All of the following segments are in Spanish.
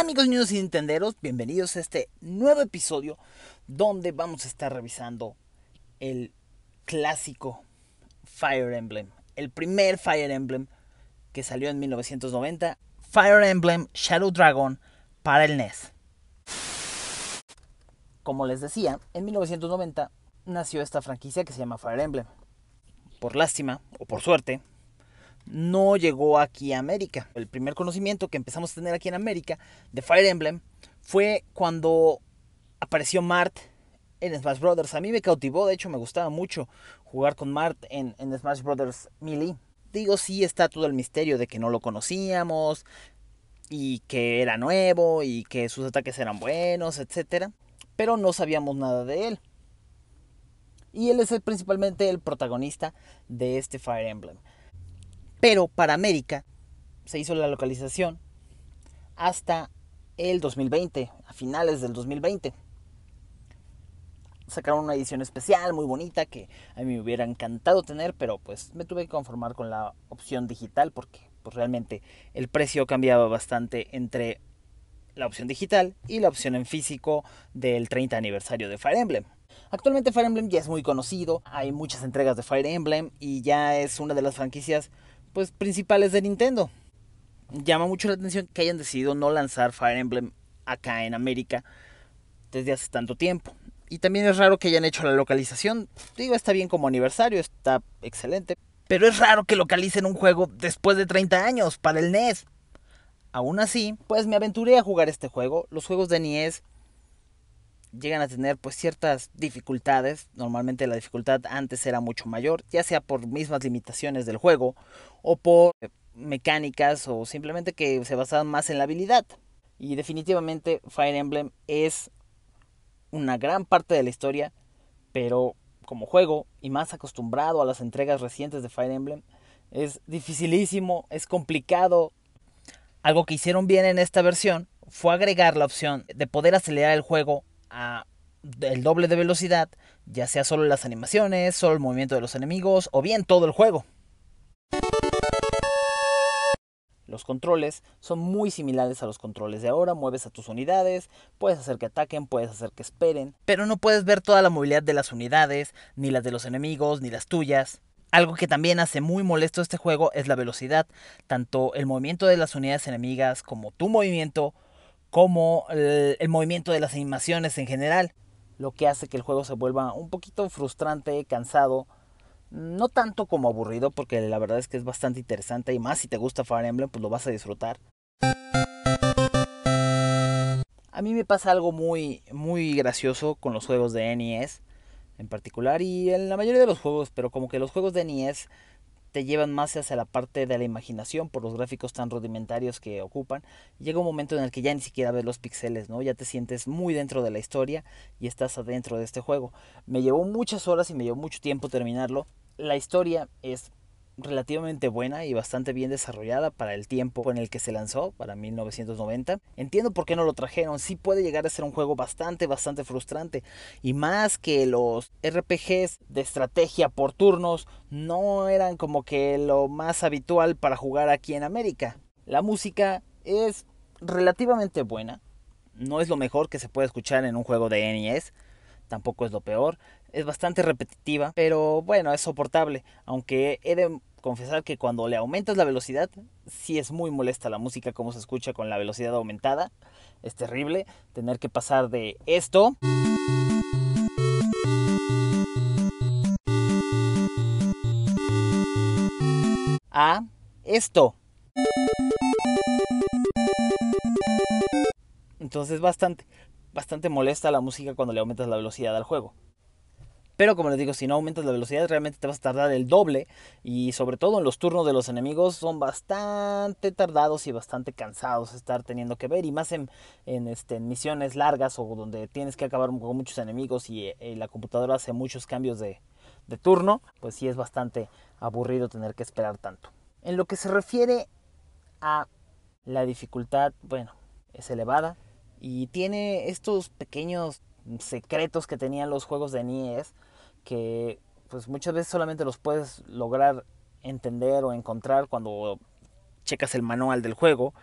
Amigos niños y nintenderos, bienvenidos a este nuevo episodio donde vamos a estar revisando el clásico Fire Emblem, el primer Fire Emblem que salió en 1990, Fire Emblem Shadow Dragon para el NES. Como les decía, en 1990 nació esta franquicia que se llama Fire Emblem. Por lástima, o por suerte, no llegó aquí a América. El primer conocimiento que empezamos a tener aquí en América de Fire Emblem fue cuando apareció Mart en Smash Brothers. A mí me cautivó, de hecho me gustaba mucho jugar con Mart en, en Smash Brothers Melee. Digo, sí está todo el misterio de que no lo conocíamos y que era nuevo y que sus ataques eran buenos, etc. Pero no sabíamos nada de él. Y él es principalmente el protagonista de este Fire Emblem. Pero para América se hizo la localización hasta el 2020, a finales del 2020. Sacaron una edición especial muy bonita que a mí me hubiera encantado tener, pero pues me tuve que conformar con la opción digital porque pues realmente el precio cambiaba bastante entre la opción digital y la opción en físico del 30 aniversario de Fire Emblem. Actualmente Fire Emblem ya es muy conocido, hay muchas entregas de Fire Emblem y ya es una de las franquicias pues principales de Nintendo. Llama mucho la atención que hayan decidido no lanzar Fire Emblem acá en América desde hace tanto tiempo. Y también es raro que hayan hecho la localización. Digo, está bien como aniversario, está excelente. Pero es raro que localicen un juego después de 30 años para el NES. Aún así, pues me aventuré a jugar este juego. Los juegos de NES llegan a tener pues ciertas dificultades. Normalmente la dificultad antes era mucho mayor, ya sea por mismas limitaciones del juego o por mecánicas o simplemente que se basaban más en la habilidad. Y definitivamente Fire Emblem es una gran parte de la historia, pero como juego y más acostumbrado a las entregas recientes de Fire Emblem, es dificilísimo, es complicado. Algo que hicieron bien en esta versión fue agregar la opción de poder acelerar el juego a el doble de velocidad, ya sea solo las animaciones, solo el movimiento de los enemigos o bien todo el juego. Los controles son muy similares a los controles de ahora, mueves a tus unidades, puedes hacer que ataquen, puedes hacer que esperen, pero no puedes ver toda la movilidad de las unidades, ni las de los enemigos, ni las tuyas. Algo que también hace muy molesto este juego es la velocidad, tanto el movimiento de las unidades enemigas como tu movimiento como el, movimiento de las animaciones en general, lo que hace que el juego se vuelva un poquito frustrante, cansado, no tanto como aburrido, porque la verdad es que es bastante interesante y más si te gusta Fire Emblem, pues lo vas a disfrutar. A mí me pasa algo muy, muy gracioso con los juegos de NES en particular y en la mayoría de los juegos, pero como que los juegos de NES te llevan más hacia la parte de la imaginación por los gráficos tan rudimentarios que ocupan. Llega un momento en el que ya ni siquiera ves los píxeles, ¿no? Ya te sientes muy dentro de la historia y estás adentro de este juego. Me llevó muchas horas y me llevó mucho tiempo terminarlo. La historia es relativamente buena y bastante bien desarrollada para el tiempo en el que se lanzó, para 1990. Entiendo por qué no lo trajeron, sí puede llegar a ser un juego bastante, bastante frustrante. Y más que los RPGs de estrategia por turnos no eran como que lo más habitual para jugar aquí en América. La música es relativamente buena, no es lo mejor que se puede escuchar en un juego de NES tampoco es lo peor. Es bastante repetitiva, pero bueno, es soportable. Aunque he de confesar que cuando le aumentas la velocidad, sí es muy molesta la música como se escucha con la velocidad aumentada. Es terrible tener que pasar de esto. A esto. Entonces bastante, bastante molesta la música cuando le aumentas la velocidad al juego. Pero como les digo, si no aumentas la velocidad realmente te vas a tardar el doble y sobre todo en los turnos de los enemigos son bastante tardados y bastante cansados estar teniendo que ver y más en, este, misiones largas o donde tienes que acabar con muchos enemigos y, eh, la computadora hace muchos cambios de, turno, pues sí es bastante aburrido tener que esperar tanto. En lo que se refiere a la dificultad, bueno, es elevada y tiene estos pequeños secretos que tenían los juegos de NES que pues muchas veces solamente los puedes lograr entender o encontrar cuando checas el manual del juego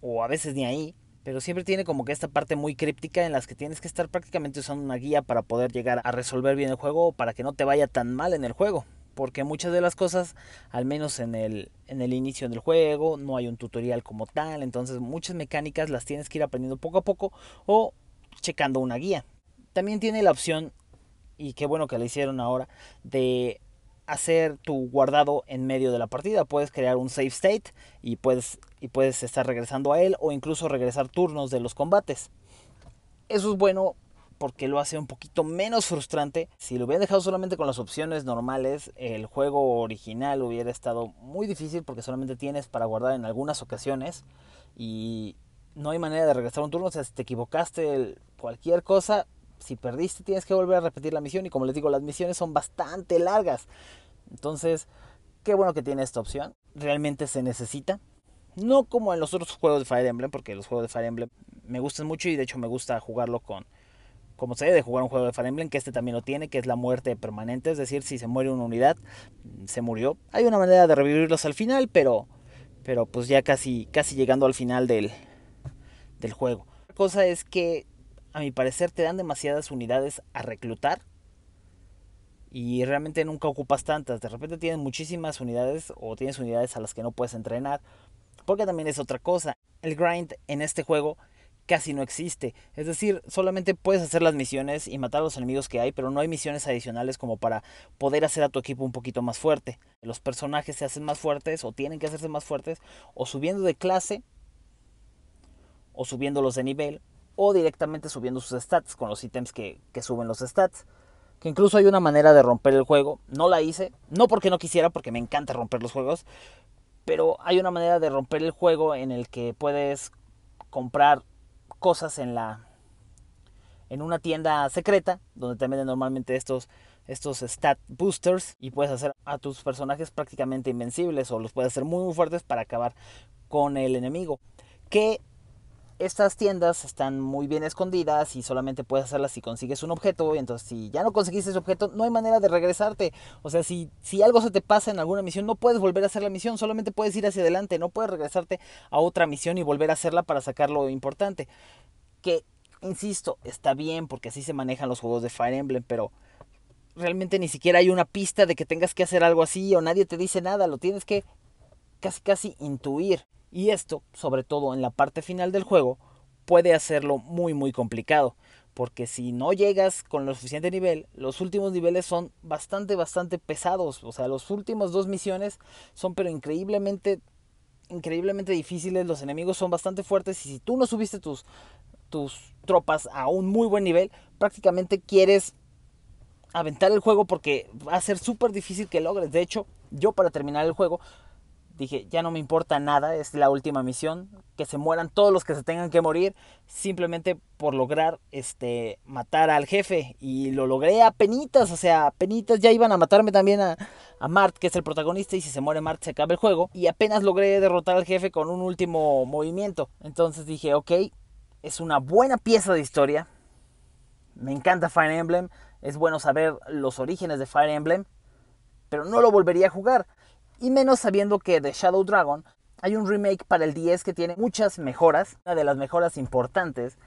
o a veces ni ahí pero siempre tiene como que esta parte muy críptica en las que tienes que estar prácticamente usando una guía para poder llegar a resolver bien el juego o para que no te vaya tan mal en el juego. Porque muchas de las cosas, al menos en el, en el inicio del juego, no hay un tutorial como tal, entonces muchas mecánicas las tienes que ir aprendiendo poco a poco o checando una guía. También tiene la opción, y qué bueno que la hicieron ahora, de hacer tu guardado en medio de la partida. Puedes crear un save state y puedes, y puedes estar regresando a él o incluso regresar turnos de los combates. Eso es bueno porque lo hace un poquito menos frustrante. Si lo hubieran dejado solamente con las opciones normales, el juego original hubiera estado muy difícil porque solamente tienes para guardar en algunas ocasiones y no hay manera de regresar un turno. O sea, si te equivocaste cualquier cosa, si perdiste tienes que volver a repetir la misión y como les digo, las misiones son bastante largas. Entonces, qué bueno que tiene esta opción. Realmente se necesita. No como en los otros juegos de Fire Emblem, porque los juegos de Fire Emblem me gustan mucho y de hecho me gusta jugarlo con como se debe de jugar un juego de Fire Emblem, que este también lo tiene, que es la muerte permanente, es decir, si se muere una unidad, se murió. Hay una manera de revivirlos al final, pero pero pues ya casi casi llegando al final del del juego. La cosa es que a mi parecer te dan demasiadas unidades a reclutar y realmente nunca ocupas tantas. De repente tienes muchísimas unidades o tienes unidades a las que no puedes entrenar. Porque también es otra cosa. El grind en este juego casi no existe. Es decir, solamente puedes hacer las misiones y matar a los enemigos que hay, pero no hay misiones adicionales como para poder hacer a tu equipo un poquito más fuerte. Los personajes se hacen más fuertes o tienen que hacerse más fuertes o subiendo de clase o subiéndolos de nivel o directamente subiendo sus stats con los ítems que, suben los stats. Que incluso hay una manera de romper el juego. No la hice, no porque no quisiera, porque me encanta romper los juegos. Pero hay una manera de romper el juego en el que puedes comprar cosas en la en una tienda secreta donde te venden normalmente estos estos stat boosters y puedes hacer a tus personajes prácticamente invencibles o los puedes hacer muy muy fuertes para acabar con el enemigo que estas tiendas están muy bien escondidas y solamente puedes hacerlas si consigues un objeto. Entonces, si ya no conseguiste ese objeto, no hay manera de regresarte. O sea, si, si algo se te pasa en alguna misión, no puedes volver a hacer la misión, solamente puedes ir hacia adelante. No puedes regresarte a otra misión y volver a hacerla para sacar lo importante. Que, insisto, está bien porque así se manejan los juegos de Fire Emblem, pero realmente ni siquiera hay una pista de que tengas que hacer algo así o nadie te dice nada. Lo tienes que casi, casi intuir. Y esto, sobre todo en la parte final del juego, puede hacerlo muy muy complicado. Porque si no llegas con lo suficiente nivel, los últimos niveles son bastante, bastante pesados. O sea, los últimos dos misiones son pero increíblemente, increíblemente difíciles. Los enemigos son bastante fuertes. Y si tú no subiste tus, tus tropas a un muy buen nivel, prácticamente quieres aventar el juego porque va a ser súper difícil que logres. De hecho, yo para terminar el juego dije, ya no me importa nada, es la última misión, que se mueran todos los que se tengan que morir, simplemente por lograr este matar al jefe. Y lo logré a penitas, o sea, a penitas ya iban a matarme también a, a Mart, que es el protagonista, y si se muere Mart se acaba el juego. Y apenas logré derrotar al jefe con un último movimiento. Entonces dije, ok, es una buena pieza de historia. Me encanta Fire Emblem, es bueno saber los orígenes de Fire Emblem, pero no lo volvería a jugar. Y menos sabiendo que de Shadow Dragon hay un remake para el 10 que tiene muchas mejoras. Una de las mejoras importantes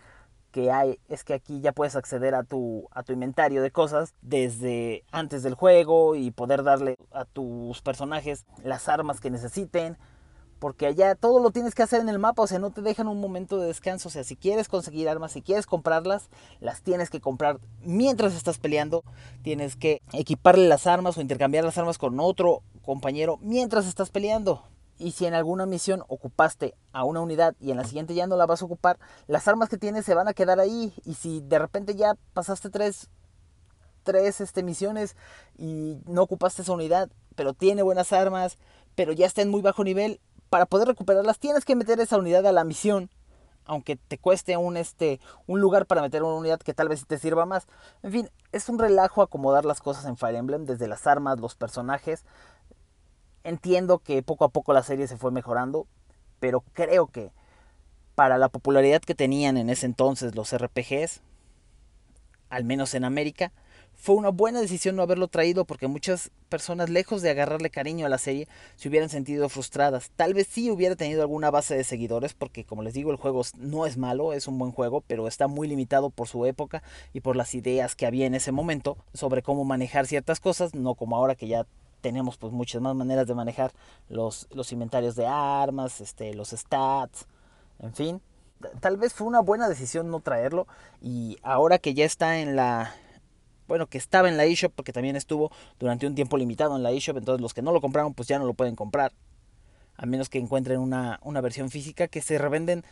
que hay es que aquí ya puedes acceder a tu, a tu inventario de cosas desde antes del juego y poder darle a tus personajes las armas que necesiten. Porque allá todo lo tienes que hacer en el mapa, o sea, no te dejan un momento de descanso. O sea, si quieres conseguir armas, si quieres comprarlas, las tienes que comprar mientras estás peleando. Tienes que equiparle las armas o intercambiar las armas con otro compañero mientras estás peleando. Y si en alguna misión ocupaste a una unidad y en la siguiente ya no la vas a ocupar, las armas que tienes se van a quedar ahí. Y si de repente ya pasaste tres, tres este, misiones y no ocupaste esa unidad, pero tiene buenas armas, pero ya está en muy bajo nivel, para poder recuperarlas tienes que meter esa unidad a la misión. Aunque te cueste un, este, un lugar para meter una unidad que tal vez te sirva más. En fin, es un relajo acomodar las cosas en Fire Emblem, desde las armas, los personajes, Entiendo que poco a poco la serie se fue mejorando, pero creo que para la popularidad que tenían en ese entonces los RPGs, al menos en América, fue una buena decisión no haberlo traído porque muchas personas, lejos de agarrarle cariño a la serie, se hubieran sentido frustradas. Tal vez sí hubiera tenido alguna base de seguidores porque, como les digo, el juego no es malo, es un buen juego, pero está muy limitado por su época y por las ideas que había en ese momento sobre cómo manejar ciertas cosas, no como ahora que ya tenemos pues muchas más maneras de manejar los, los inventarios de armas, este, los stats, en fin. Tal vez fue una buena decisión no traerlo y ahora que ya está en la bueno, que estaba en la eShop porque también estuvo durante un tiempo limitado en la eShop, entonces los que no lo compraron pues ya no lo pueden comprar, a menos que encuentren una, una versión física que se revenden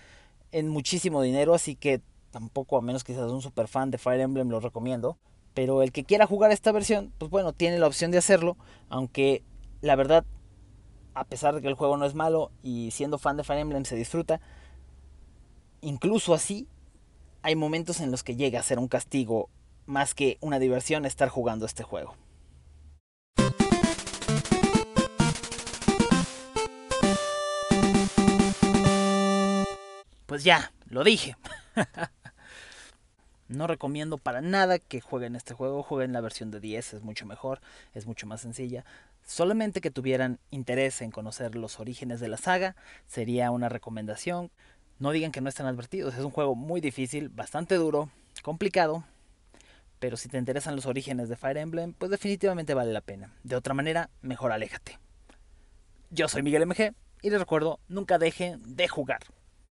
en muchísimo dinero, así que tampoco a menos que seas un super fan de Fire Emblem lo recomiendo, pero el que quiera jugar esta versión, pues bueno, tiene la opción de hacerlo, aunque la verdad, a pesar de que el juego no es malo y siendo fan de Fire Emblem se disfruta, incluso así hay momentos en los que llega a ser un castigo más que una diversión estar jugando este juego. Pues ya, lo dije. no recomiendo para nada que jueguen este juego, jueguen la versión de 10, es mucho mejor, es mucho más sencilla. Solamente que tuvieran interés en conocer los orígenes de la saga, sería una recomendación. No digan que no están advertidos, es un juego muy difícil, bastante duro, complicado, pero si te interesan los orígenes de Fire Emblem, pues definitivamente vale la pena. De otra manera, mejor aléjate. Yo soy Miguel MG y les recuerdo, nunca dejen de jugar.